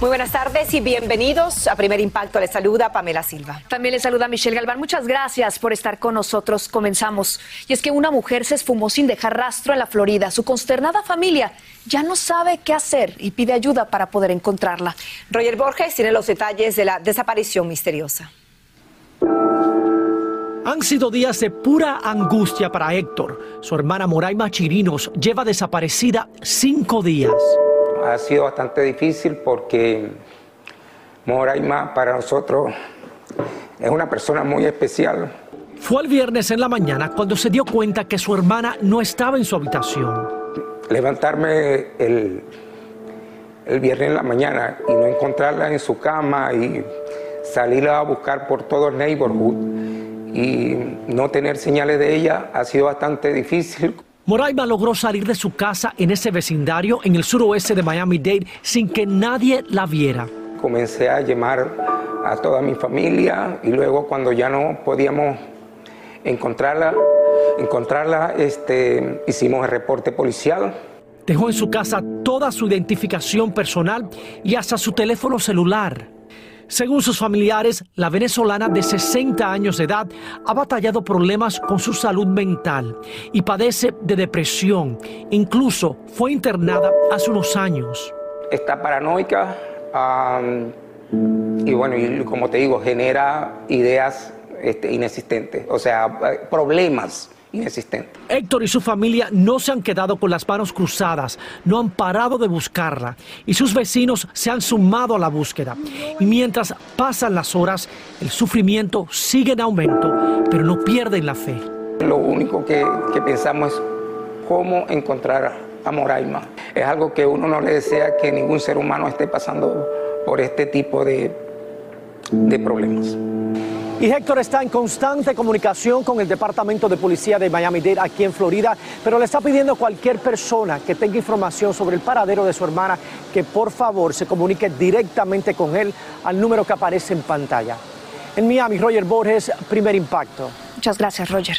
Muy buenas tardes y bienvenidos a Primer Impacto. Les saluda Pamela Silva. También les saluda Michelle Galván. Muchas gracias por estar con nosotros. Comenzamos. Y es que una mujer se esfumó sin dejar rastro en la Florida. Su consternada familia ya no sabe qué hacer y pide ayuda para poder encontrarla. Roger Borges tiene los detalles de la desaparición misteriosa. Han sido días de pura angustia para Héctor. Su hermana Moraima Chirinos lleva desaparecida cinco días. Ha sido bastante difícil porque Moraima para nosotros es una persona muy especial. Fue el viernes en la mañana cuando se dio cuenta que su hermana no estaba en su habitación. Levantarme el, el viernes en la mañana y no encontrarla en su cama y salirla a buscar por todo el neighborhood y no tener señales de ella ha sido bastante difícil. Moraima logró salir de su casa en ese vecindario en el suroeste de Miami-Dade sin que nadie la viera. Comencé a llamar a toda mi familia y luego cuando ya no podíamos encontrarla, encontrarla este, hicimos el reporte policial. Dejó en su casa toda su identificación personal y hasta su teléfono celular. Según sus familiares, la venezolana de 60 años de edad ha batallado problemas con su salud mental y padece de depresión. Incluso fue internada hace unos años. Está paranoica y bueno, y como te digo, genera ideas este, inexistentes, o sea, problemas inexistente. Héctor y su familia no se han quedado con las manos cruzadas, no han parado de buscarla y sus vecinos se han sumado a la búsqueda. Y mientras pasan las horas, el sufrimiento sigue en aumento, pero no pierden la fe. Lo único que, que pensamos es cómo encontrar a Moraima. Es algo que uno no le desea que ningún ser humano esté pasando por este tipo de, de problemas. Y Héctor está en constante comunicación con el Departamento de Policía de Miami-Dade aquí en Florida, pero le está pidiendo a cualquier persona que tenga información sobre el paradero de su hermana que por favor se comunique directamente con él al número que aparece en pantalla. En Miami, Roger Borges, primer impacto. Muchas gracias, Roger.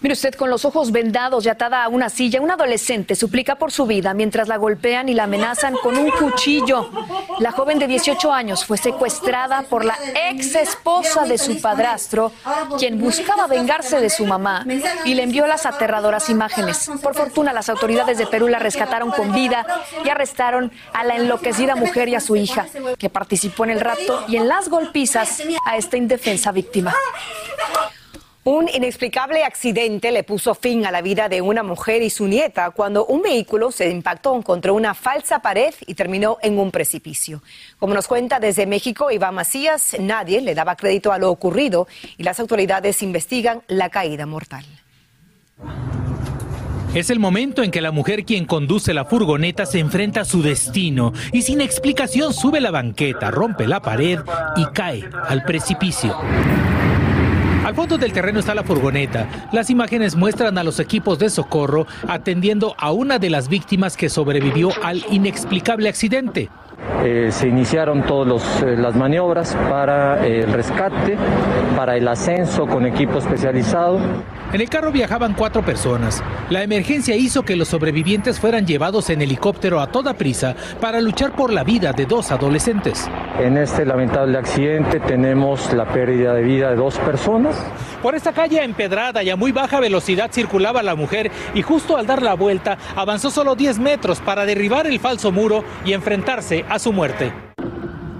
Mire usted, con los ojos vendados y atada a una silla, un adolescente suplica por su vida mientras la golpean y la amenazan con un cuchillo. La joven de 18 años fue secuestrada por la ex esposa de su padrastro, quien buscaba vengarse de su mamá y le envió las aterradoras imágenes. Por fortuna, las autoridades de Perú la rescataron con vida y arrestaron a la enloquecida mujer y a su hija, que participó en el rapto y en las golpizas a esta indefensa víctima. Un inexplicable accidente le puso fin a la vida de una mujer y su nieta cuando un vehículo se impactó contra una falsa pared y terminó en un precipicio. Como nos cuenta desde México Iván Macías, nadie le daba crédito a lo ocurrido y las autoridades investigan la caída mortal. Es el momento en que la mujer quien conduce la furgoneta se enfrenta a su destino y sin explicación sube la banqueta, rompe la pared y cae al precipicio. Al fondo del terreno está la furgoneta. Las imágenes muestran a los equipos de socorro atendiendo a una de las víctimas que sobrevivió al inexplicable accidente. Eh, se iniciaron todas eh, las maniobras para eh, el rescate, para el ascenso con equipo especializado. En el carro viajaban cuatro personas. La emergencia hizo que los sobrevivientes fueran llevados en helicóptero a toda prisa para luchar por la vida de dos adolescentes. En este lamentable accidente tenemos la pérdida de vida de dos personas. Por esta calle empedrada y a muy baja velocidad circulaba la mujer y justo al dar la vuelta avanzó solo 10 metros para derribar el falso muro y enfrentarse a su muerte.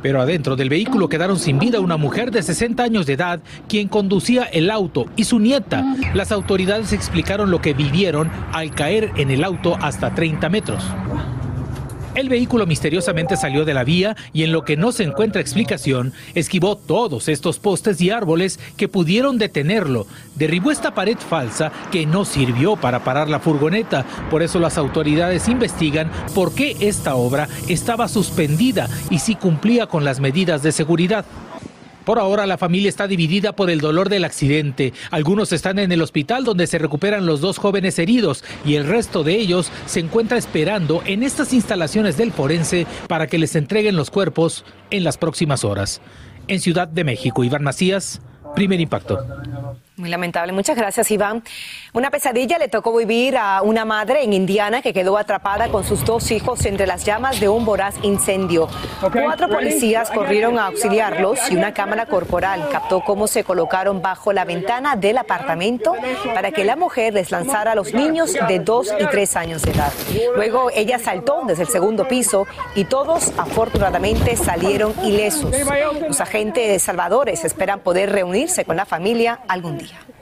Pero adentro del vehículo quedaron sin vida una mujer de 60 años de edad, quien conducía el auto, y su nieta. Las autoridades explicaron lo que vivieron al caer en el auto hasta 30 metros. El vehículo misteriosamente salió de la vía y en lo que no se encuentra explicación, esquivó todos estos postes y árboles que pudieron detenerlo. Derribó esta pared falsa que no sirvió para parar la furgoneta. Por eso las autoridades investigan por qué esta obra estaba suspendida y si cumplía con las medidas de seguridad. Por ahora la familia está dividida por el dolor del accidente. Algunos están en el hospital donde se recuperan los dos jóvenes heridos y el resto de ellos se encuentra esperando en estas instalaciones del forense para que les entreguen los cuerpos en las próximas horas. En Ciudad de México, Iván Macías, primer impacto. Muy lamentable. Muchas gracias, Iván. Una pesadilla le tocó vivir a una madre en Indiana que quedó atrapada con sus dos hijos entre las llamas de un voraz incendio. Cuatro policías corrieron a auxiliarlos y una cámara corporal captó cómo se colocaron bajo la ventana del apartamento para que la mujer les lanzara a los niños de dos y tres años de edad. Luego ella saltó desde el segundo piso y todos afortunadamente salieron ilesos. Los agentes salvadores esperan poder reunirse con la familia algún día. María.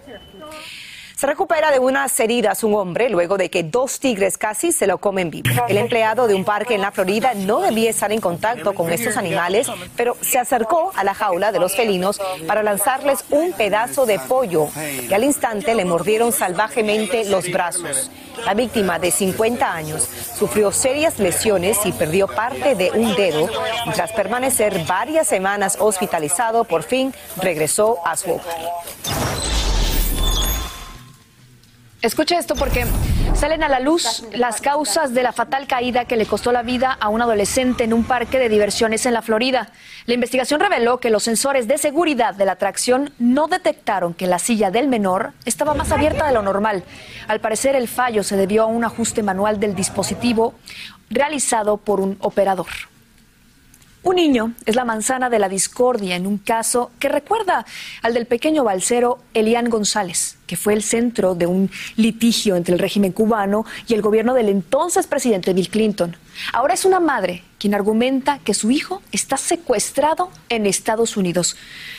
Se recupera de unas heridas un hombre luego de que dos tigres casi se lo comen vivo. El empleado de un parque en la Florida no debía estar en contacto con estos animales, pero se acercó a la jaula de los felinos para lanzarles un pedazo de pollo y al instante le mordieron salvajemente los brazos. La víctima de 50 años sufrió serias lesiones y perdió parte de un dedo tras permanecer varias semanas hospitalizado, por fin regresó a su hogar. Escuche esto porque salen a la luz las causas de la fatal caída que le costó la vida a un adolescente en un parque de diversiones en la Florida. La investigación reveló que los sensores de seguridad de la atracción no detectaron que la silla del menor estaba más abierta de lo normal. Al parecer el fallo se debió a un ajuste manual del dispositivo realizado por un operador. Un niño es la manzana de la discordia en un caso que recuerda al del pequeño balsero Elian González, que fue el centro de un litigio entre el régimen cubano y el gobierno del entonces presidente Bill Clinton. Ahora es una madre quien argumenta que su hijo está secuestrado en Estados Unidos.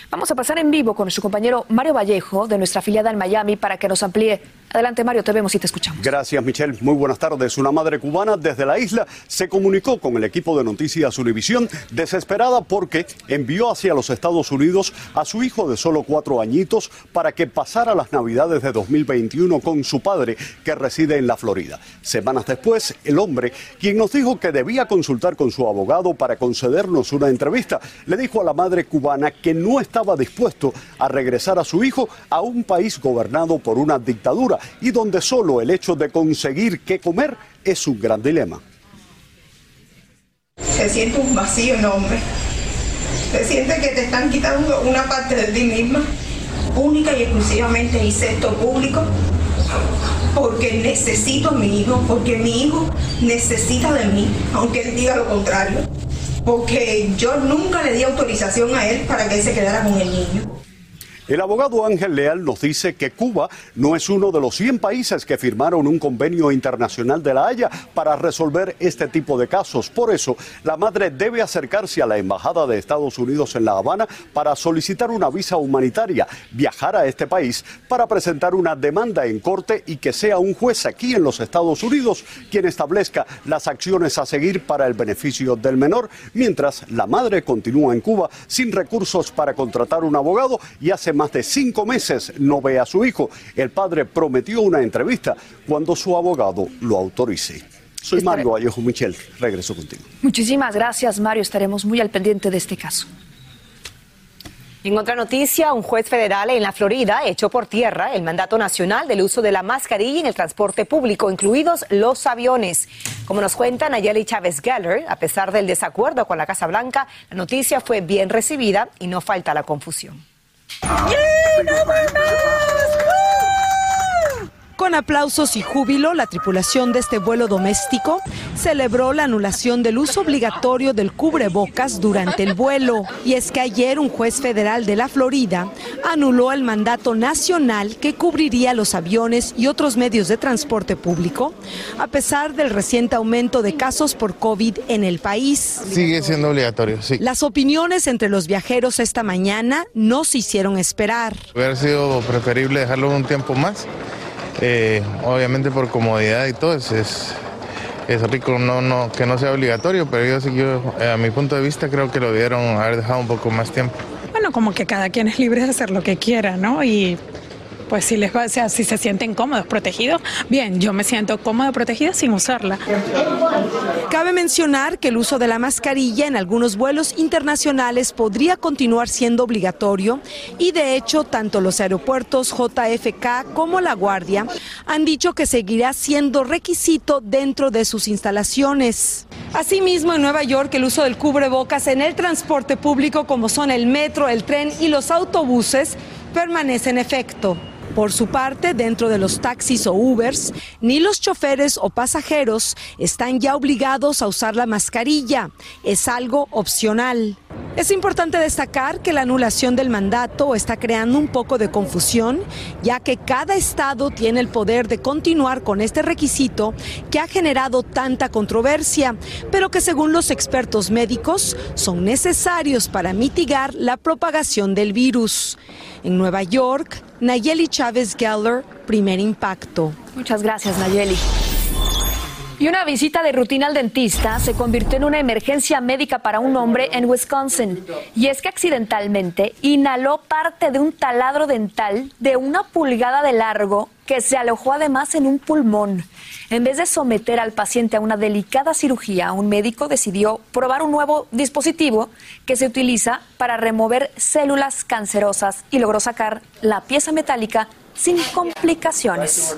Vamos a pasar en vivo con nuestro compañero Mario Vallejo de nuestra afiliada en Miami para que nos amplíe. Adelante Mario, te vemos y te escuchamos. Gracias Michelle, muy buenas tardes. Una madre cubana desde la isla se comunicó con el equipo de Noticias Univisión desesperada porque envió hacia los Estados Unidos a su hijo de solo cuatro añitos para que pasara las navidades de 2021 con su padre que reside en la Florida. Semanas después, el hombre, quien nos dijo que debía consultar con su abogado para concedernos una entrevista, le dijo a la madre cubana que no estaba dispuesto a regresar a su hijo a un país gobernado por una dictadura y donde solo el hecho de conseguir qué comer es un gran dilema. Se siente un vacío enorme. Se siente que te están quitando una parte de ti misma, única y exclusivamente hice esto público, porque necesito a mi hijo, porque mi hijo necesita de mí, aunque él diga lo contrario, porque yo nunca le di autorización a él para que él se quedara con el niño. El abogado Ángel Leal nos dice que Cuba no es uno de los 100 países que firmaron un convenio internacional de la Haya para resolver este tipo de casos. Por eso, la madre debe acercarse a la Embajada de Estados Unidos en La Habana para solicitar una visa humanitaria, viajar a este país para presentar una demanda en corte y que sea un juez aquí en los Estados Unidos quien establezca las acciones a seguir para el beneficio del menor, mientras la madre continúa en Cuba sin recursos para contratar un abogado y hace más de cinco meses no ve a su hijo. El padre prometió una entrevista cuando su abogado lo autorice. Soy Mario Vallejo Michel, regreso contigo. Muchísimas gracias, Mario. Estaremos muy al pendiente de este caso. En otra noticia, un juez federal en la Florida echó por tierra el mandato nacional del uso de la mascarilla en el transporte público, incluidos los aviones. Como nos cuenta Nayeli Chávez Geller, a pesar del desacuerdo con la Casa Blanca, la noticia fue bien recibida y no falta la confusión. Yay, no more! Con aplausos y júbilo, la tripulación de este vuelo doméstico celebró la anulación del uso obligatorio del cubrebocas durante el vuelo. Y es que ayer un juez federal de la Florida anuló el mandato nacional que cubriría los aviones y otros medios de transporte público, a pesar del reciente aumento de casos por COVID en el país. Sigue siendo obligatorio, sí. Las opiniones entre los viajeros esta mañana no se hicieron esperar. Hubiera sido preferible dejarlo un tiempo más. Eh, obviamente por comodidad y todo, es, es, rico no, no, que no sea obligatorio, pero yo, yo eh, a mi punto de vista creo que lo debieron haber dejado un poco más tiempo. Bueno, como que cada quien es libre de hacer lo que quiera, ¿no? Y pues si les va, o sea, si se sienten cómodos, protegidos, bien, yo me siento cómoda, protegida sin usarla. Cabe mencionar que el uso de la mascarilla en algunos vuelos internacionales podría continuar siendo obligatorio y de hecho tanto los aeropuertos JFK como La Guardia han dicho que seguirá siendo requisito dentro de sus instalaciones. Asimismo, en Nueva York el uso del cubrebocas en el transporte público como son el metro, el tren y los autobuses permanece en efecto. Por su parte, dentro de los taxis o Ubers, ni los choferes o pasajeros están ya obligados a usar la mascarilla. Es algo opcional. Es importante destacar que la anulación del mandato está creando un poco de confusión, ya que cada estado tiene el poder de continuar con este requisito que ha generado tanta controversia, pero que según los expertos médicos son necesarios para mitigar la propagación del virus. En Nueva York, Nayeli Chávez Geller, primer impacto. Muchas gracias, Nayeli. Y una visita de rutina al dentista se convirtió en una emergencia médica para un hombre en Wisconsin. Y es que accidentalmente inhaló parte de un taladro dental de una pulgada de largo que se alojó además en un pulmón. En vez de someter al paciente a una delicada cirugía, un médico decidió probar un nuevo dispositivo que se utiliza para remover células cancerosas y logró sacar la pieza metálica sin complicaciones.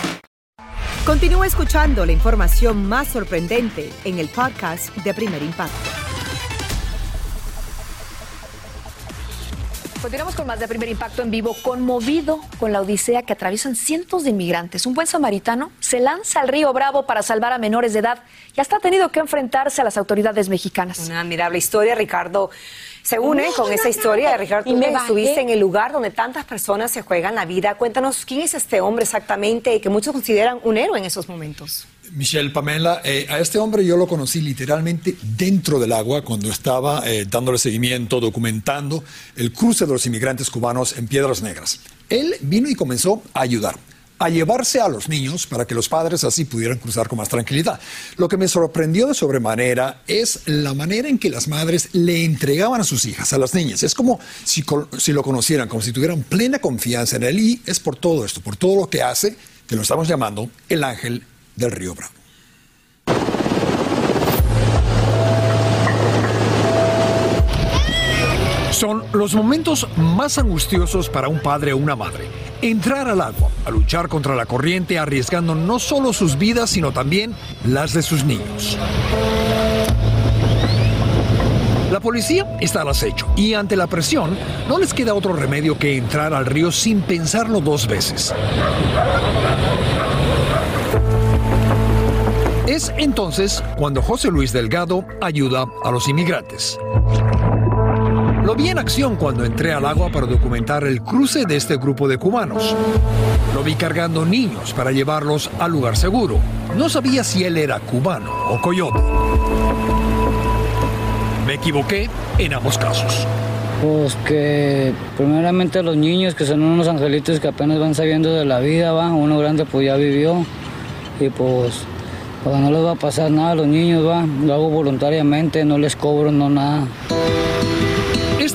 Continúa escuchando la información más sorprendente en el podcast de Primer Impacto. Continuamos con más de Primer Impacto en vivo, conmovido con la odisea que atraviesan cientos de inmigrantes. Un buen samaritano se lanza al río Bravo para salvar a menores de edad y hasta ha tenido que enfrentarse a las autoridades mexicanas. Una admirable historia, Ricardo. Se une con esa historia, Ricardo. Tú me estuviste en el lugar donde tantas personas se juegan la vida. Cuéntanos quién es este hombre exactamente y que muchos consideran un héroe en esos momentos. Michelle Pamela, eh, a este hombre yo lo conocí literalmente dentro del agua cuando estaba eh, dándole seguimiento, documentando el cruce de los inmigrantes cubanos en Piedras Negras. Él vino y comenzó a ayudar a llevarse a los niños para que los padres así pudieran cruzar con más tranquilidad. Lo que me sorprendió de sobremanera es la manera en que las madres le entregaban a sus hijas, a las niñas. Es como si, si lo conocieran, como si tuvieran plena confianza en él y es por todo esto, por todo lo que hace, que lo estamos llamando el ángel del río Bravo. Son los momentos más angustiosos para un padre o una madre entrar al agua, a luchar contra la corriente, arriesgando no solo sus vidas, sino también las de sus niños. La policía está al acecho y ante la presión no les queda otro remedio que entrar al río sin pensarlo dos veces. Es entonces cuando José Luis Delgado ayuda a los inmigrantes. Lo vi en acción cuando entré al agua para documentar el cruce de este grupo de cubanos. Lo vi cargando niños para llevarlos al lugar seguro. No sabía si él era cubano o coyote. Me equivoqué en ambos casos. Pues que primeramente los niños que son unos angelitos que apenas van saliendo de la vida, va, uno grande pues ya vivió y pues, pues no les va a pasar nada a los niños, va, lo hago voluntariamente, no les cobro, no nada.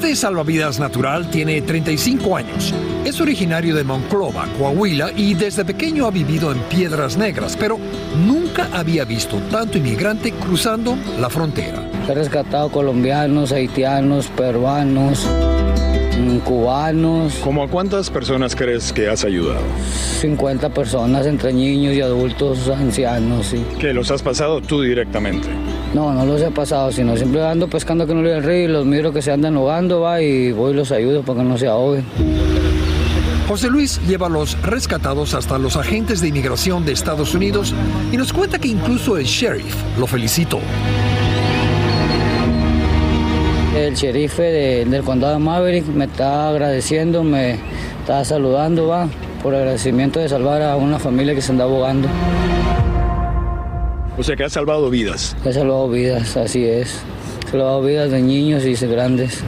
Este salvavidas natural tiene 35 años. Es originario de Monclova, Coahuila, y desde pequeño ha vivido en Piedras Negras, pero nunca había visto tanto inmigrante cruzando la frontera. He rescatado colombianos, haitianos, peruanos, mm, cubanos. ¿Cómo a cuántas personas crees que has ayudado? 50 personas entre niños y adultos, ancianos, sí. ¿Que los has pasado tú directamente? No, no los he pasado, sino siempre ando pescando que no le el río y los miro que se andan ahogando, va, y voy y los ayudo para que no se ahoguen. José Luis lleva a los rescatados hasta los agentes de inmigración de Estados Unidos y nos cuenta que incluso el sheriff lo felicitó. El sheriff de- del condado de Maverick me está agradeciendo, me está saludando, va, por agradecimiento de salvar a una familia que se anda ahogando. O sea que has salvado vidas. He salvado vidas, así es. He salvado vidas de niños y de grandes.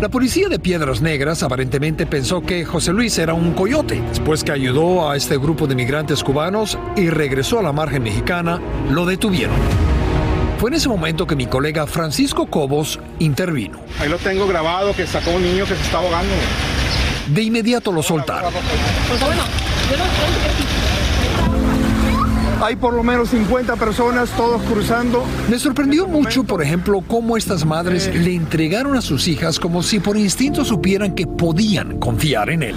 La policía de Piedras Negras aparentemente pensó que José Luis era un coyote. Después que ayudó a este grupo de migrantes cubanos y regresó a la margen mexicana, lo detuvieron. Fue en ese momento que mi colega Francisco Cobos intervino. Ahí lo tengo grabado que sacó un niño que se está ahogando. De inmediato lo soltaron. Hay por lo menos 50 personas, todos cruzando. Me sorprendió mucho, por ejemplo, cómo estas madres le entregaron a sus hijas como si por instinto supieran que podían confiar en él.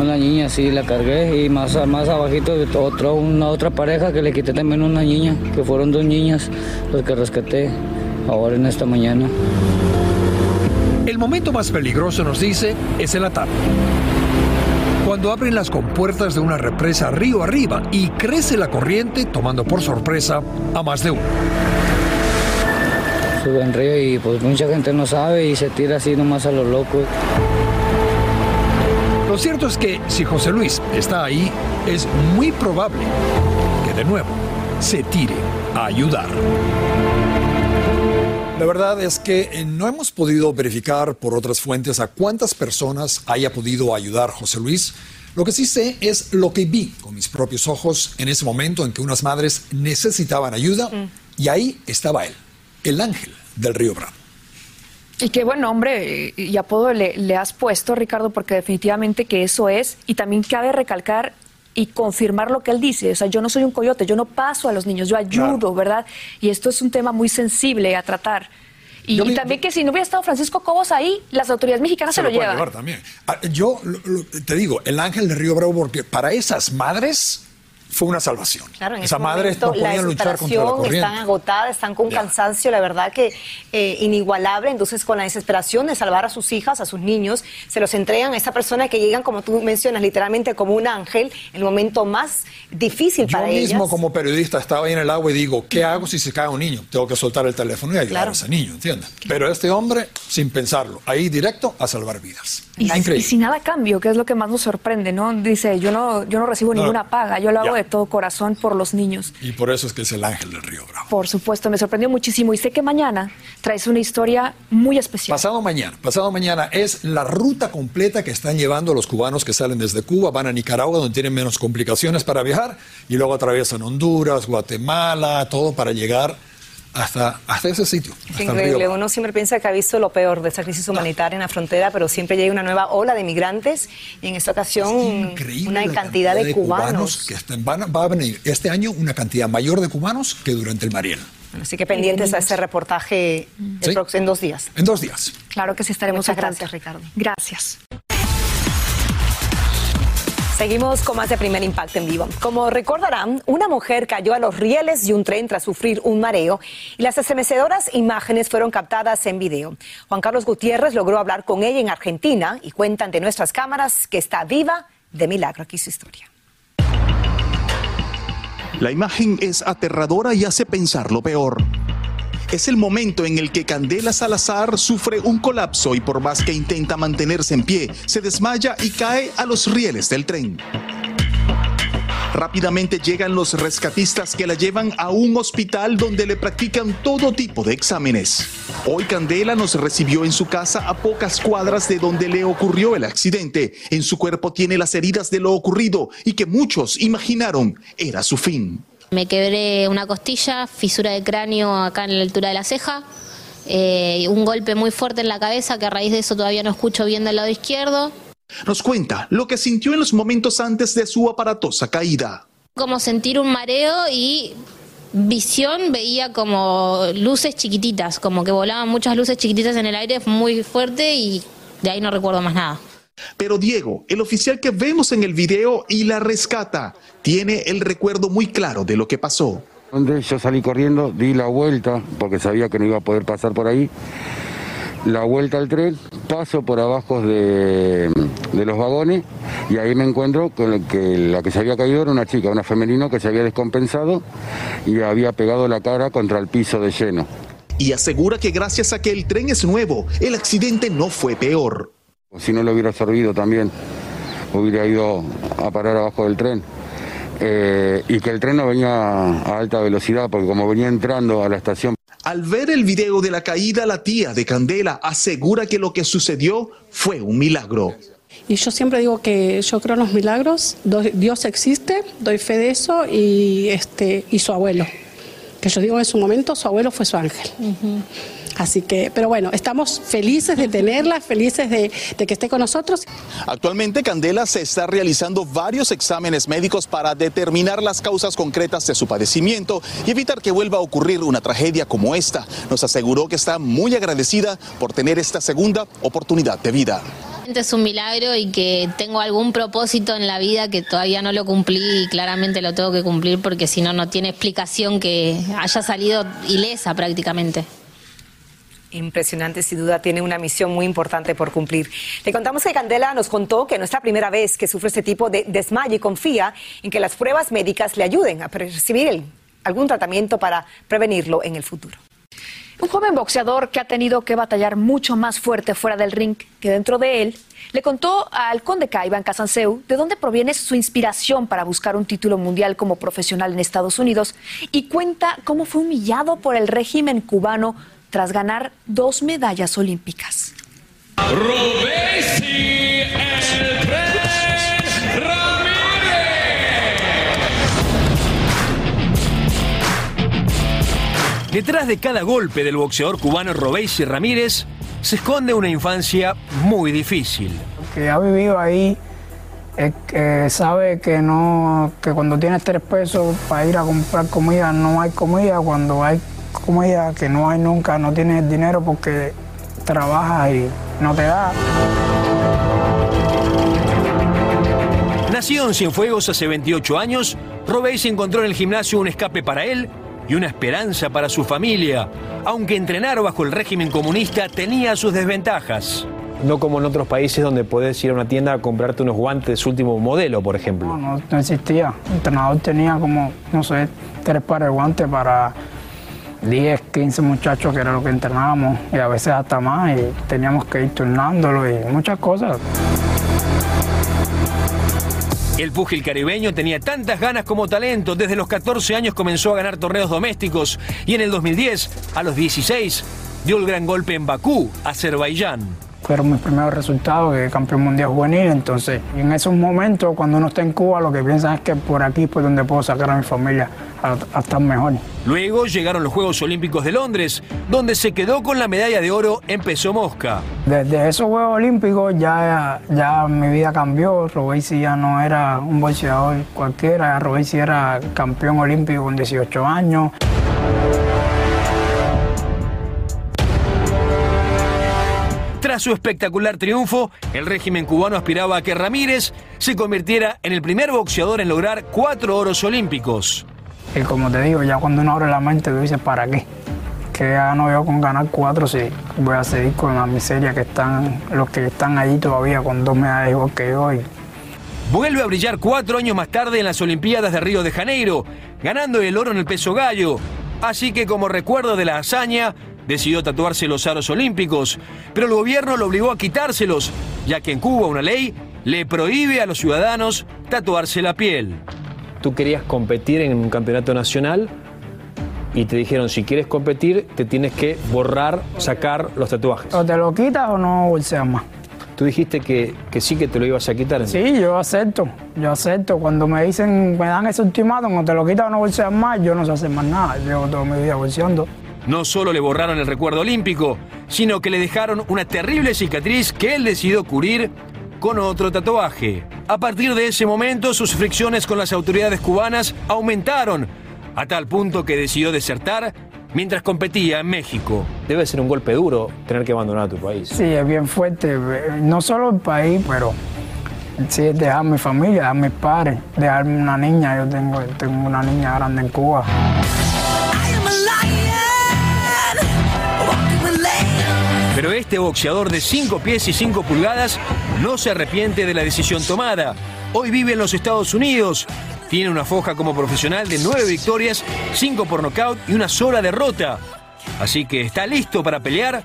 Una niña sí la cargué y más, más abajito otro, una otra pareja que le quité también una niña, que fueron dos niñas los que rescaté ahora en esta mañana. El momento más peligroso, nos dice, es en la tarde. Cuando abren las compuertas de una represa río arriba y crece la corriente, tomando por sorpresa a más de uno. Sube en río y pues mucha gente no sabe y se tira así nomás a lo loco. Lo cierto es que si José Luis está ahí, es muy probable que de nuevo se tire a ayudar. La verdad es que eh, no hemos podido verificar por otras fuentes a cuántas personas haya podido ayudar José Luis. Lo que sí sé es lo que vi con mis propios ojos en ese momento en que unas madres necesitaban ayuda y ahí estaba él, el ángel del río Bravo. Y qué buen nombre eh, y apodo le, le has puesto, Ricardo, porque definitivamente que eso es. Y también cabe recalcar y confirmar lo que él dice. O sea, yo no soy un coyote, yo no paso a los niños, yo ayudo, ¿verdad? Y esto es un tema muy sensible a tratar. Y, y también que si no hubiera estado Francisco Cobos ahí, las autoridades mexicanas se, lo, pueden llevan. llevar también. Ah, Yo lo- lo- te digo, el ángel del río Bravo, porque para esas madres fue una salvación. Claro, en Esas ese madres momento, la luchar contra la desesperación, corriente. están agotadas, están con cansancio, la verdad que eh, inigualable. Entonces, con la desesperación de salvar a sus hijas, a sus niños, se los entregan a esa persona que llegan, como tú mencionas, literalmente como un ángel, en el momento más difícil Yo para mismo ellas. como periodista estaba ahí en el agua y digo, ¿qué hago si se cae un niño? Tengo que soltar el teléfono y ayudar Claro. a ese niño, ¿entiendes? Pero este hombre, sin pensarlo, ahí directo a salvar vidas. Y, Increíble. y sin nada cambio, que es lo que más nos sorprende, ¿no? Dice, yo no, yo no recibo No, ninguna paga, yo lo hago ya. De todo corazón por los niños. Y por eso es que es el ángel del río Bravo. Por supuesto, me sorprendió muchísimo y sé que mañana traes una historia muy especial. Pasado mañana, pasado mañana es la ruta completa que están llevando los cubanos que salen desde Cuba, van a Nicaragua, donde tienen menos complicaciones para viajar, y luego atraviesan Honduras, Guatemala, todo para llegar hasta, hasta ese sitio. Es hasta increíble. Uno siempre piensa que ha visto lo peor de esta crisis humanitaria en la frontera, pero siempre llega una nueva ola de migrantes y en esta ocasión Increíble una la cantidad de cubanos. que están- van va a venir este año una cantidad mayor de cubanos que durante el Mariel. Así que pendientes a ese reportaje Sí. en dos días. En dos días. Claro que sí estaremos Muchas gracias, Ricardo. Gracias. Seguimos con más de Primer Impacto en vivo. Como recordarán, una mujer cayó a los rieles de un tren tras sufrir un mareo y las estremecedoras imágenes fueron captadas en video. Juan Carlos Gutiérrez logró hablar con ella en Argentina y cuenta ante nuestras cámaras que está viva de milagro. Aquí su historia. La imagen es aterradora y hace pensar lo peor. Es el momento en el que Candela Salazar sufre un colapso y por más que intenta mantenerse en pie, se desmaya y cae a los rieles del tren. Rápidamente llegan los rescatistas que la llevan a un hospital donde le practican todo tipo de exámenes. Hoy Candela nos recibió en su casa a pocas cuadras de donde le ocurrió el accidente. En su cuerpo tiene las heridas de lo ocurrido y que muchos imaginaron era su fin. Me quebré una costilla, fisura de cráneo acá en la altura de la ceja, eh, un golpe muy fuerte en la cabeza que a raíz de eso todavía no escucho bien del lado izquierdo. Nos cuenta lo que sintió en los momentos antes de su aparatosa caída. Como sentir un mareo y visión veía como luces chiquititas, como que volaban muchas luces chiquititas en el aire muy fuerte y de ahí no recuerdo más nada. Pero Diego, el oficial que vemos en el video y la rescata, tiene el recuerdo muy claro de lo que pasó. Donde yo salí corriendo, di la vuelta, porque sabía que no iba a poder pasar por ahí. La vuelta al tren, paso por abajo de, los vagones y ahí me encuentro con que la que se había caído era una chica, una femenina que se había descompensado y había pegado la cara contra el piso de lleno. Y asegura que gracias a que el tren es nuevo, el accidente no fue peor. Si no lo hubiera servido también, hubiera ido a parar abajo del tren. Eh, y que el tren no venía a alta velocidad, porque como venía entrando a la estación. Al ver el video de la caída, la tía de Candela asegura que lo que sucedió fue un milagro. Y yo siempre digo que yo creo en los milagros, Dios existe, doy fe de eso y, este, y su abuelo. Que yo digo en su momento, su abuelo fue su ángel. Así que, pero bueno, estamos felices de tenerla, felices de, que esté con nosotros. Actualmente Candela se está realizando varios exámenes médicos para determinar las causas concretas de su padecimiento y evitar que vuelva a ocurrir una tragedia como esta. Nos aseguró que está muy agradecida por tener esta segunda oportunidad de vida. Es un milagro y que tengo algún propósito en la vida que todavía no lo cumplí y claramente lo tengo que cumplir porque si no, no tiene explicación que haya salido ilesa prácticamente. Impresionante, sin duda, tiene una misión muy importante por cumplir. Le contamos que Candela nos contó que no es la primera vez que sufre este tipo de desmayo y confía en que las pruebas médicas le ayuden a recibir algún tratamiento para prevenirlo en el futuro. Un joven boxeador que ha tenido que batallar mucho más fuerte fuera del ring que dentro de él, le contó al conde Iván Casanseu de dónde proviene su inspiración para buscar un título mundial como profesional en Estados Unidos y cuenta cómo fue humillado por el régimen cubano tras ganar dos medallas olímpicas. Detrás de cada golpe del boxeador cubano Robesi Ramírez se esconde una infancia muy difícil. Que ha vivido ahí sabe que no que cuando tienes tres pesos para ir a comprar comida no hay comida, cuando hay como ella, que no hay nunca, no tienes dinero porque trabaja y no te da. Nacido en Cienfuegos hace 28 años, Robey encontró en el gimnasio un escape para él y una esperanza para su familia, aunque entrenar bajo el régimen comunista tenía sus desventajas. No como en otros países donde puedes ir a una tienda a comprarte unos guantes último modelo, por ejemplo. No, no, no existía. El entrenador tenía como, no sé, tres pares de guantes para 10, 15 muchachos que era lo que entrenábamos y a veces hasta más y teníamos que ir turnándolo y muchas cosas. El púgil caribeño tenía tantas ganas como talento. Desde los 14 años comenzó a ganar torneos domésticos y en el 2010, a los 16, dio el gran golpe en Bakú, Azerbaiyán fueron mis primeros resultados, que campeón mundial juvenil. Entonces, en esos momentos, cuando uno está en Cuba, lo que piensa es que por aquí es por donde puedo sacar a mi familia a, estar mejor. Luego llegaron los Juegos Olímpicos de Londres, donde se quedó con la medalla de oro en peso mosca. Desde esos Juegos Olímpicos ya, ya mi vida cambió. Robesi ya no era un boxeador cualquiera, Robesi era campeón olímpico con 18 años. Tras su espectacular triunfo, el régimen cubano aspiraba a que Ramírez se convirtiera en el primer boxeador en lograr cuatro oros olímpicos. Y como te digo, ya cuando uno abre la mente, tú dices, ¿para qué? Que gano yo con ganar cuatro si voy a seguir con la miseria que están los que están allí todavía con dos medallas igual que yo. Y... Vuelve a brillar cuatro años más tarde en las Olimpiadas de Río de Janeiro, ganando el oro en el peso gallo. Así que como recuerdo de la hazaña, decidió tatuarse los aros olímpicos, pero el gobierno lo obligó a quitárselos, ya que en Cuba una ley le prohíbe a los ciudadanos tatuarse la piel. Tú querías competir en un campeonato nacional y te dijeron, si quieres competir, te tienes que borrar, sacar los tatuajes. O te lo quitas o no bolseas más. Tú dijiste que, que sí que te lo ibas a quitar. Sí, yo acepto, yo acepto. Cuando me dicen, me dan ese ultimátum, o te lo quitas o no bolseas más, yo no sé hacer más nada. Llevo toda mi vida bolseando. No solo le borraron el recuerdo olímpico, sino que le dejaron una terrible cicatriz que él decidió cubrir con otro tatuaje. A partir de ese momento, sus fricciones con las autoridades cubanas aumentaron, a tal punto que decidió desertar mientras competía en México. Debe ser un golpe duro tener que abandonar tu país. Sí, es bien fuerte. No solo el país, pero sí es dejar mi familia, dejar mis padres, dejarme una niña. Yo tengo, tengo una niña grande en Cuba. Pero este boxeador de 5 pies y 5 pulgadas no se arrepiente de la decisión tomada. Hoy vive en los Estados Unidos. Tiene una foja como profesional de 9 victorias, 5 por nocaut y una sola derrota. Así que está listo para pelear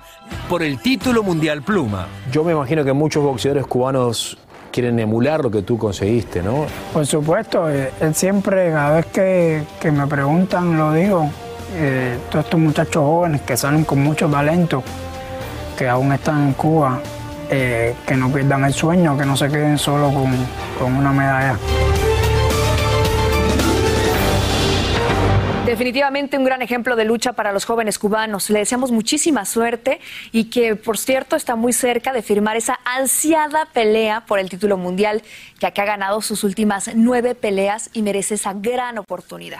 por el título mundial pluma. Yo me imagino que muchos boxeadores cubanos quieren emular lo que tú conseguiste, ¿no? Por supuesto, eh, él siempre, cada vez que, que me preguntan, lo digo, eh, todos estos muchachos jóvenes que salen con mucho talento, que aún están en Cuba, eh, que no pierdan el sueño, que no se queden solo con, con una medalla. Definitivamente un gran ejemplo de lucha para los jóvenes cubanos. Le deseamos muchísima suerte y que, por cierto, está muy cerca de firmar esa ansiada pelea por el título mundial, ya que ha ganado sus últimas nueve peleas y merece esa gran oportunidad.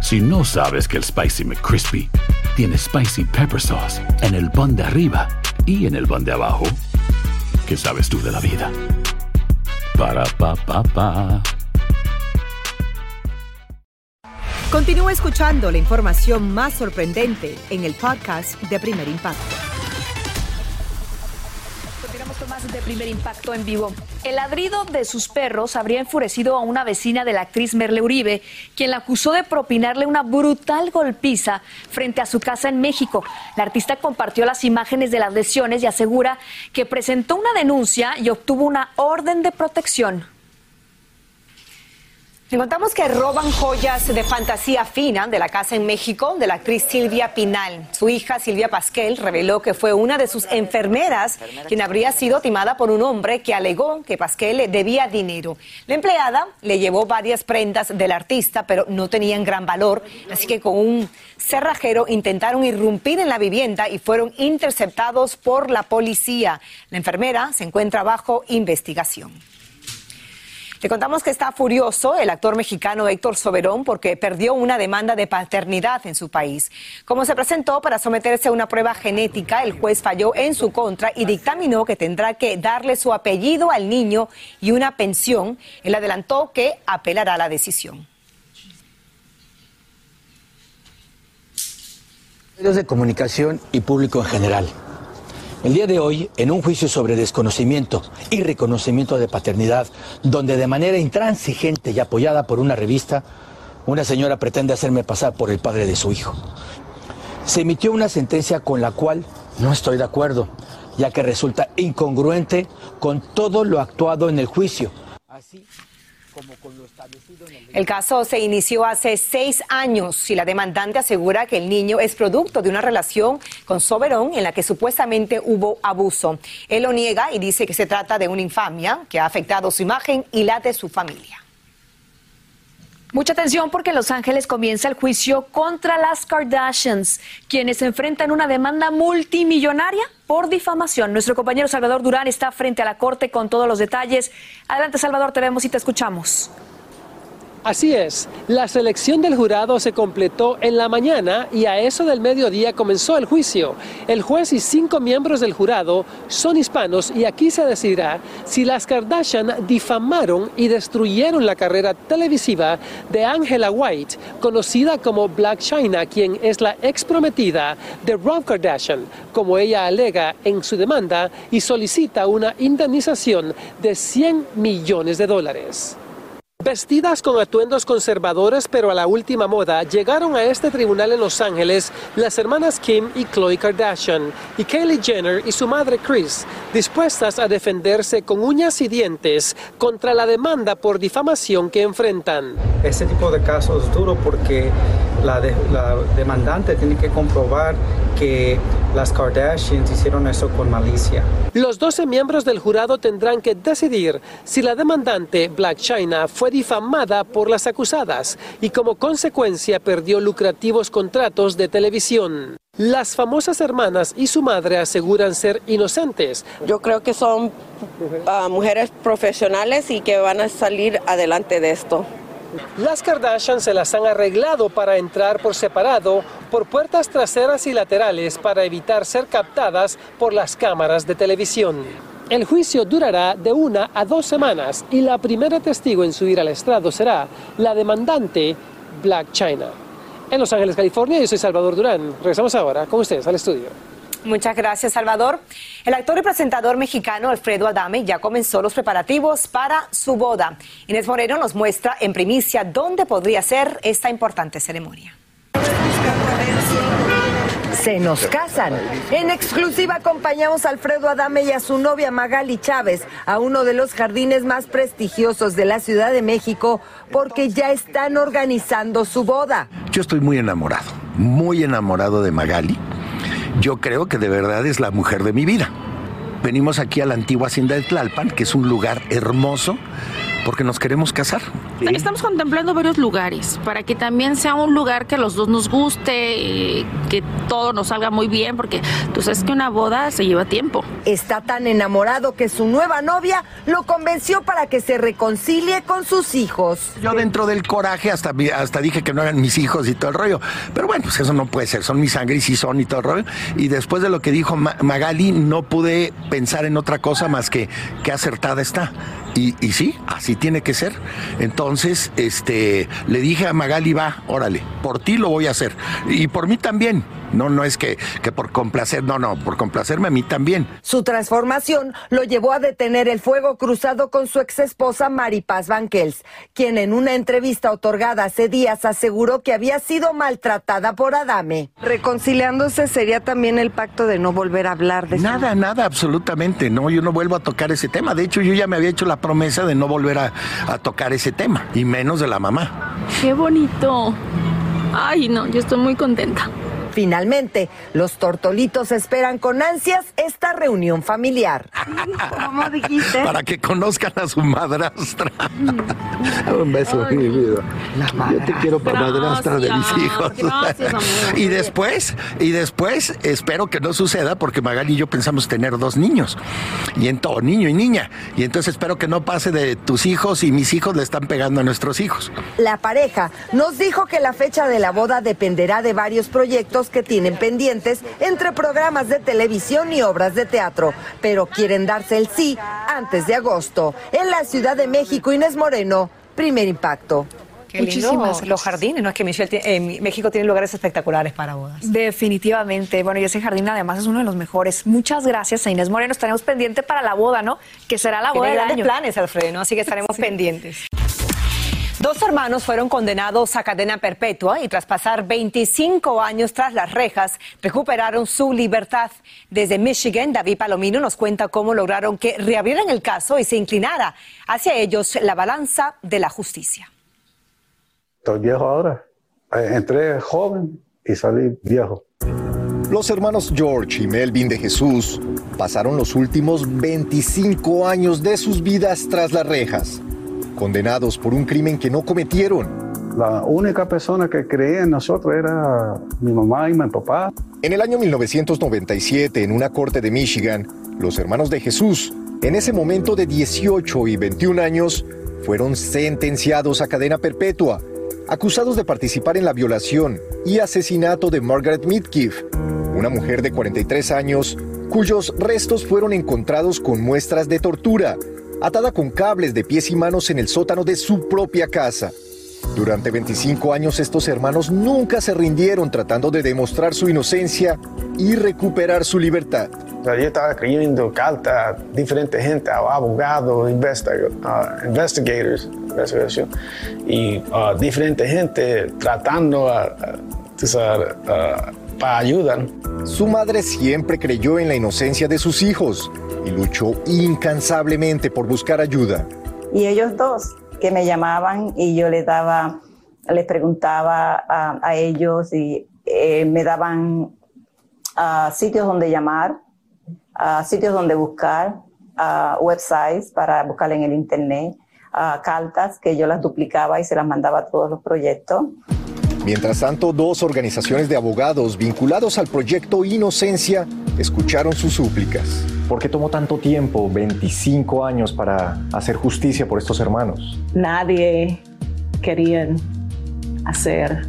Si no sabes que el Spicy McCrispy tiene Spicy Pepper Sauce en el pan de arriba y en el pan de abajo, ¿qué sabes tú de la vida? Para, pa, pa, pa. Continúa escuchando la información más sorprendente en el podcast de Primer Impacto. De primer impacto en vivo. El ladrido de sus perros habría enfurecido a una vecina de la actriz Merle Uribe, quien la acusó de propinarle una brutal golpiza frente a su casa en México. La artista compartió las imágenes de las lesiones y asegura que presentó una denuncia y obtuvo una orden de protección. Le contamos que roban joyas de fantasía fina de la casa en México de la actriz Silvia Pinal. Su hija Silvia Pasquel reveló que fue una de sus enfermeras quien habría sido timada por un hombre que alegó que Pasquel le debía dinero. La empleada le llevó varias prendas del artista, pero no tenían gran valor, así que con un cerrajero intentaron irrumpir en la vivienda y fueron interceptados por la policía. La enfermera se encuentra bajo investigación. Le contamos que está furioso el actor mexicano Héctor Soberón porque perdió una demanda de paternidad en su país. Como se presentó para someterse a una prueba genética, el juez falló en su contra y dictaminó que tendrá que darle su apellido al niño y una pensión. Él adelantó que apelará la decisión. medios de comunicación y público en general. El día de hoy, en un juicio sobre desconocimiento y reconocimiento de paternidad, donde de manera intransigente y apoyada por una revista, una señora pretende hacerme pasar por el padre de su hijo. Se emitió una sentencia con la cual no estoy de acuerdo, ya que resulta incongruente con todo lo actuado en el juicio. Así El caso se inició hace seis años y la demandante asegura que el niño es producto de una relación con Soberón en la que supuestamente hubo abuso. Él lo niega y dice que se trata de una infamia que ha afectado su imagen y la de su familia. Mucha atención porque en Los Ángeles comienza el juicio contra las Kardashians, quienes enfrentan una demanda multimillonaria por difamación. Nuestro compañero Salvador Durán está frente a la corte con todos los detalles. Adelante, Salvador, te vemos y te escuchamos. Así es, la selección del jurado se completó en la mañana y a eso del mediodía comenzó el juicio. El juez y cinco miembros del jurado son hispanos y aquí se decidirá si las Kardashian difamaron y destruyeron la carrera televisiva de Angela White, conocida como Black China, quien es la ex prometida de Rob Kardashian, como ella alega en su demanda y solicita una indemnización de 100 millones de dólares. Vestidas con atuendos conservadores pero a la última moda, llegaron a este tribunal en Los Ángeles las hermanas Kim y Khloe Kardashian y Kylie Jenner y su madre Kris, dispuestas a defenderse con uñas y dientes contra la demanda por difamación que enfrentan. Este tipo de casos es duro porque la demandante tiene que comprobar que las Kardashians hicieron eso con malicia. Los 12 miembros del jurado tendrán que decidir si la demandante Black China fue difamada por las acusadas y como consecuencia perdió lucrativos contratos de televisión. Las famosas hermanas y su madre aseguran ser inocentes. Yo creo que son ah, mujeres profesionales y que van a salir adelante de esto. Las Kardashian se las han arreglado para entrar por separado por puertas traseras y laterales para evitar ser captadas por las cámaras de televisión. El juicio durará de una a dos semanas y la primera testigo en subir al estrado será la demandante Black China. En Los Ángeles, California, yo soy Salvador Durán. Regresamos ahora con ustedes al estudio. Muchas gracias, Salvador. El actor y presentador mexicano Alfredo Adame ya comenzó los preparativos para su boda. Inés Moreno nos muestra en primicia dónde podría ser esta importante ceremonia. Se nos casan. En exclusiva acompañamos a Alfredo Adame y a su novia Magali Chávez a uno de los jardines más prestigiosos de la Ciudad de México porque ya están organizando su boda. Yo estoy muy enamorado, muy enamorado de Magali. Yo creo que de verdad es la mujer de mi vida. Venimos aquí a la antigua hacienda de Tlalpan, que es un lugar hermoso, porque nos queremos casar. Estamos contemplando varios lugares para que también sea un lugar que a los dos nos guste, eh, que todo nos salga muy bien, porque tú sabes que una boda se lleva tiempo. Está tan enamorado que su nueva novia lo convenció para que se reconcilie con sus hijos. Yo dentro del coraje hasta, vi- hasta dije que no eran mis hijos y todo el rollo. Pero bueno, pues eso no puede ser. Son mi sangre y sí son y todo el rollo. Y después de lo que dijo Ma- Magali, no pude pensar en otra cosa más que qué acertada está. Y, y sí, así tiene que ser. Entonces, este, le dije a Magali, va, órale, por ti lo voy a hacer. Y por mí también. No, no es que, que por complacer, no, no, por complacerme a mí también. Su transformación lo llevó a detener el fuego cruzado con su exesposa Maripaz Banquels, quien en una entrevista otorgada hace días aseguró que había sido maltratada por Adame. Reconciliándose sería también el pacto de no volver a hablar de Nada, nada, absolutamente. No, yo no vuelvo a tocar ese tema. De hecho, yo ya me había hecho la promesa de no volver a, a tocar ese tema, y menos de la mamá. ¡Qué bonito! Ay, no, yo estoy muy contenta. Finalmente, los tortolitos esperan con ansias esta reunión familiar. ¿Cómo dijiste? Para que conozcan a su madrastra. Un beso, mi vida. Yo te quiero para madrastra de mis hijos. gracias, amor. y después, y después, espero que no suceda, porque Magali y yo pensamos tener dos niños. Y en todo, niño y niña. Y entonces espero que no pase de tus hijos y mis hijos le están pegando a nuestros hijos. La pareja nos dijo que la fecha de la boda dependerá de varios proyectos que tienen pendientes entre programas de televisión y obras de teatro, pero quieren darse el sí antes de agosto. En la Ciudad de México, Inés Moreno, primer impacto. Qué lindo Muchísimas los jardines, ¿no? Es que Michelle tiene- eh, México tiene lugares espectaculares para bodas. Definitivamente. Bueno, y ese jardín además es uno de los mejores. Muchas gracias a Inés Moreno. Estaremos pendientes para la boda, ¿no? Que será la boda Tiene del grandes año. planes, Alfredo, ¿no? Así que estaremos pendientes. Dos hermanos fueron condenados a cadena perpetua y tras pasar 25 años tras las rejas, recuperaron su libertad. Desde Michigan, David Palomino nos cuenta cómo lograron que reabrieran el caso y se inclinara hacia ellos la balanza de la justicia. Estoy viejo ahora. Eh, Entré joven y salí viejo. Los hermanos George y Melvin de Jesús pasaron los últimos 25 años de sus vidas tras las rejas, condenados por un crimen que no cometieron. La única persona que creía en nosotros era mi mamá y mi papá. En el año 1997, en una corte de Michigan, los hermanos de Jesús, en ese momento de 18 y 21 años, fueron sentenciados a cadena perpetua, acusados de participar en la violación y asesinato de Margaret Midkiff, una mujer de 43 años cuyos restos fueron encontrados con muestras de tortura, atada con cables de pies y manos en el sótano de su propia casa. Durante 25 años estos hermanos nunca se rindieron tratando de demostrar su inocencia y recuperar su libertad. Yo estaba escribiendo cartas a diferente gente, a abogados, investiga- ah, investigators, investigación, y ah, diferente gente tratando a, a- tú para ayudar. Su madre siempre creyó en la inocencia de sus hijos y luchó incansablemente por buscar ayuda. Y ellos dos que me llamaban y yo les daba, les preguntaba a, ellos y eh, me daban ah, sitios donde llamar, ah, sitios donde buscar, ah, websites para buscar en el internet, cartas que yo las duplicaba y se las mandaba a todos los proyectos. Mientras tanto, dos organizaciones de abogados vinculados al proyecto Inocencia escucharon sus súplicas. ¿Por qué tomó tanto tiempo, 25 años, para hacer justicia por estos hermanos? nadie quería hacer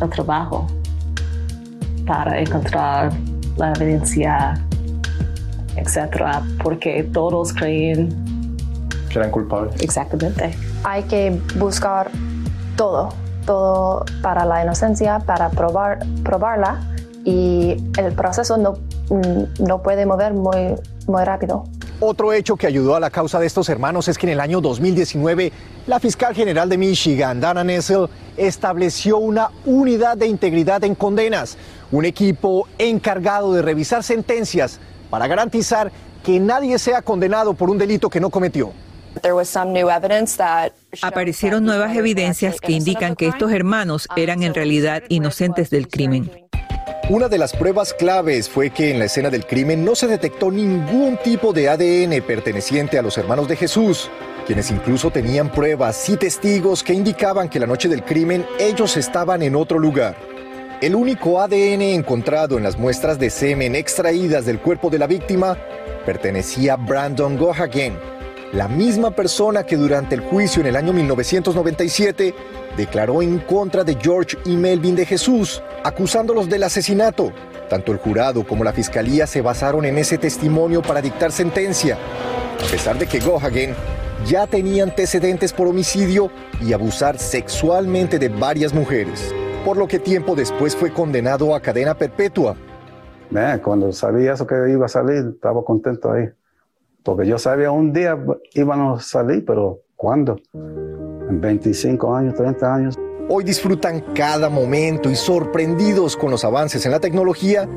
el trabajo para encontrar la evidencia, etcétera, porque todos creen Que eran culpables. exactamente. Hay que buscar todo, todo para la inocencia, para probar, probarla y el proceso no, mm, no puede mover muy, muy rápido. Otro hecho que ayudó a la causa de estos hermanos es que en el año 2019 la fiscal general de Michigan, Dana Nessel, estableció una unidad de integridad en condenas, un equipo encargado de revisar sentencias para garantizar que nadie sea condenado por un delito que no cometió. Aparecieron nuevas evidencias que indican que estos hermanos eran en realidad inocentes del crimen. Una de las pruebas claves fue que en la escena del crimen no se detectó ningún tipo de ADN perteneciente a los hermanos de Jesús, quienes incluso tenían pruebas y testigos que indicaban que la noche del crimen ellos estaban en otro lugar. El único ADN encontrado en las muestras de semen extraídas del cuerpo de la víctima pertenecía a Brandon Gohagen, la misma persona que durante el juicio en el año 1997 declaró en contra de George y Melvin de Jesús, acusándolos del asesinato. Tanto el jurado como la fiscalía se basaron en ese testimonio para dictar sentencia, a pesar de que Gohagen ya tenía antecedentes por homicidio y abusar sexualmente de varias mujeres, por lo que tiempo después fue condenado a cadena perpetua. Cuando sabía eso que iba a salir, estaba contento ahí. Porque yo sabía un día íbamos a salir, pero ¿cuándo? En 25 años, 30 años. Hoy disfrutan cada momento y sorprendidos con los avances en la tecnología,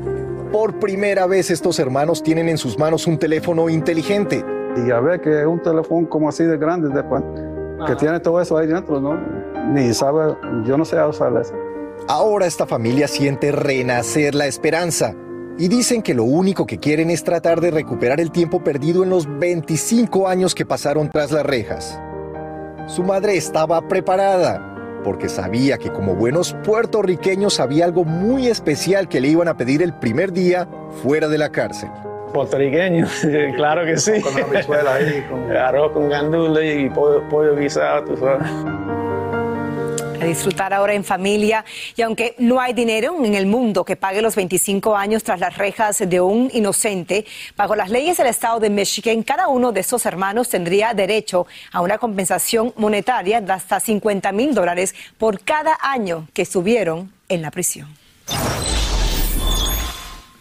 por primera vez estos hermanos tienen en sus manos un teléfono inteligente. Y a ver que un teléfono como así de grande, después, que tiene todo eso ahí dentro, ¿no? Ni sabe, yo no sé usar eso. Ahora esta familia siente renacer la esperanza y dicen que lo único que quieren es tratar de recuperar el tiempo perdido en los 25 años que pasaron tras las rejas. Su madre estaba preparada porque sabía que como buenos puertorriqueños había algo muy especial que le iban a pedir el primer día fuera de la cárcel. Puertorriqueño, claro que sí. Con habichuela ahí, con- Arroz con gandules y pollo, pollo guisado, tú sabes. Disfrutar ahora en familia. Y aunque no hay dinero en el mundo que pague los 25 años tras las rejas de un inocente, bajo las leyes del estado de Michigan, cada uno de esos hermanos tendría derecho a una compensación monetaria de hasta 50 mil dólares por cada año que estuvieron en la prisión.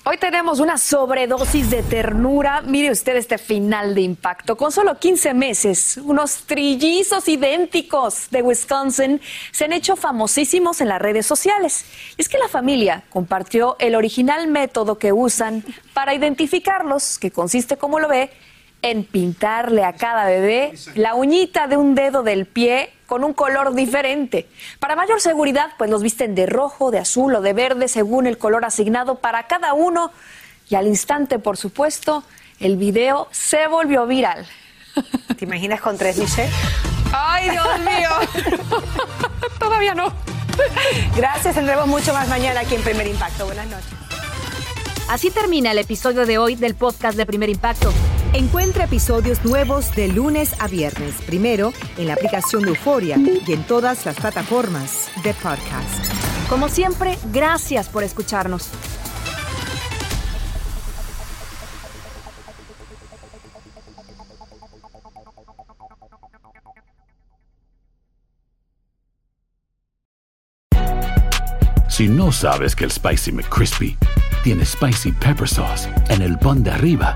Hoy tenemos una sobredosis de ternura. Mire usted este final de impacto. Con solo 15 meses, unos trillizos idénticos de Wisconsin se han hecho famosísimos en las redes sociales. Es que la familia compartió el original método que usan para identificarlos, que consiste, como lo ve, en pintarle a cada bebé la uñita de un dedo del pie con un color diferente. Para mayor seguridad, pues los visten de rojo, de azul o de verde según el color asignado para cada uno. Y al instante, por supuesto, el video se volvió viral. ¿Te imaginas con tres Michelle? ¡Ay, Dios mío! Todavía no. Gracias, tendremos mucho más mañana aquí en Primer Impacto. Buenas noches. Así termina el episodio de hoy del podcast de Primer Impacto. Encuentra episodios nuevos de lunes a viernes, primero en la aplicación de Euforia y en todas las plataformas de podcast. Como siempre, gracias por escucharnos. Si no sabes que el Spicy McCrispy tiene Spicy Pepper Sauce en el pan de arriba